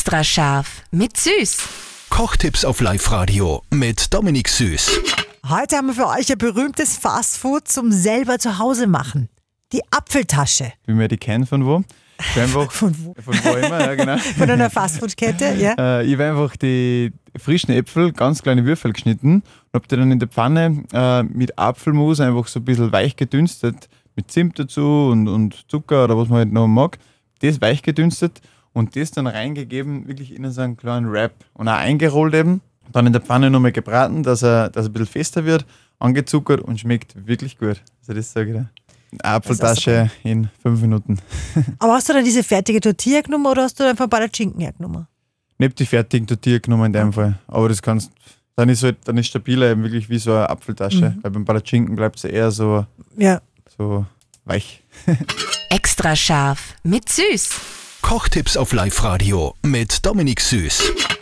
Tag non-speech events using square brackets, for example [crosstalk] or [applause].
Extra scharf mit Süß. Kochtipps auf Live-Radio mit Dominik Süß. Heute haben wir für euch ein berühmtes Fastfood zum selber zu Hause machen. Die Apfeltasche. wie wir die kennen von wo. Ich einfach, [laughs] Von wo? von wo immer, ja genau. [laughs] Von einer Fastfood-Kette, ja. Äh, ich habe einfach die frischen Äpfel, ganz kleine Würfel geschnitten und habe die dann in der Pfanne äh, mit Apfelmus einfach so ein bisschen weich gedünstet, mit Zimt dazu und, und Zucker oder was man halt noch mag. Das weich gedünstet und das dann reingegeben, wirklich in so einen kleinen Wrap und auch eingerollt eben. Dann in der Pfanne nochmal gebraten, dass er, dass er ein bisschen fester wird, angezuckert und schmeckt wirklich gut. Also das sage ich dir. Eine Apfeltasche in fünf Minuten. [laughs] Aber hast du dann diese fertige Tortilla genommen oder hast du einfach ein paar Schinken hergenommen? Nicht die fertigen Tortilla genommen in dem Fall. Aber das kannst, dann ist halt, dann ist stabiler eben wirklich wie so eine Apfeltasche. Weil beim Palatschinken bleibt sie eher so, Ja. so weich. [laughs] Extra scharf mit Süß. Kochtipps auf Live-Radio mit Dominik Süß.